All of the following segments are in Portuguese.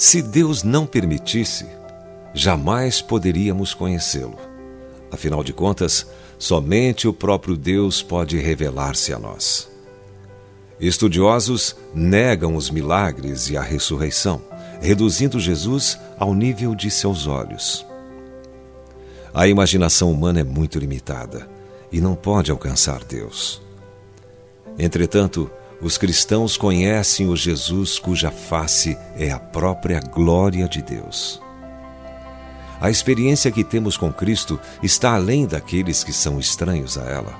Se Deus não permitisse, jamais poderíamos conhecê-lo. Afinal de contas, somente o próprio Deus pode revelar-se a nós. Estudiosos negam os milagres e a ressurreição, reduzindo Jesus ao nível de seus olhos. A imaginação humana é muito limitada e não pode alcançar Deus. Entretanto, os cristãos conhecem o Jesus cuja face é a própria glória de Deus. A experiência que temos com Cristo está além daqueles que são estranhos a ela.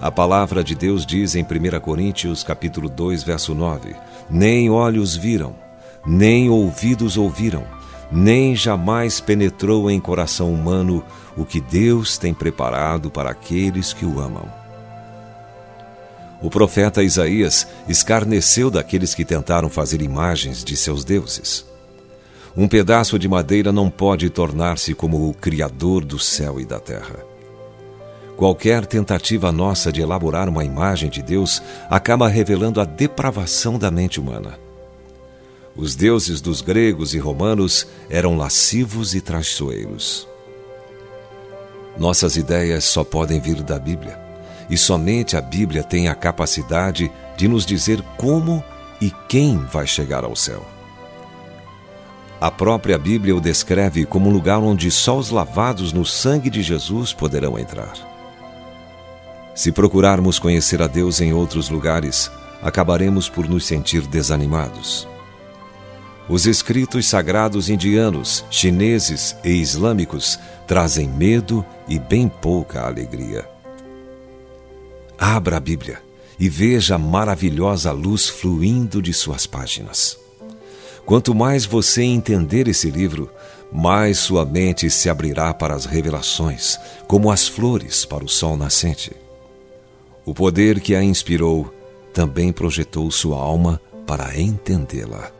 A palavra de Deus diz em 1 Coríntios capítulo 2, verso 9: Nem olhos viram, nem ouvidos ouviram, nem jamais penetrou em coração humano o que Deus tem preparado para aqueles que o amam. O profeta Isaías escarneceu daqueles que tentaram fazer imagens de seus deuses. Um pedaço de madeira não pode tornar-se como o Criador do céu e da terra. Qualquer tentativa nossa de elaborar uma imagem de Deus acaba revelando a depravação da mente humana. Os deuses dos gregos e romanos eram lascivos e traiçoeiros. Nossas ideias só podem vir da Bíblia, e somente a Bíblia tem a capacidade de nos dizer como e quem vai chegar ao céu. A própria Bíblia o descreve como um lugar onde só os lavados no sangue de Jesus poderão entrar. Se procurarmos conhecer a Deus em outros lugares, acabaremos por nos sentir desanimados. Os escritos sagrados indianos, chineses e islâmicos trazem medo e bem pouca alegria. Abra a Bíblia e veja a maravilhosa luz fluindo de suas páginas. Quanto mais você entender esse livro, mais sua mente se abrirá para as revelações, como as flores para o sol nascente. O poder que a inspirou também projetou sua alma para entendê-la.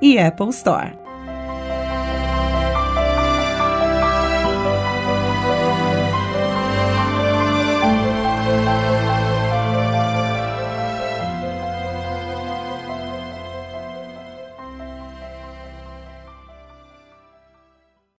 e Apple Store.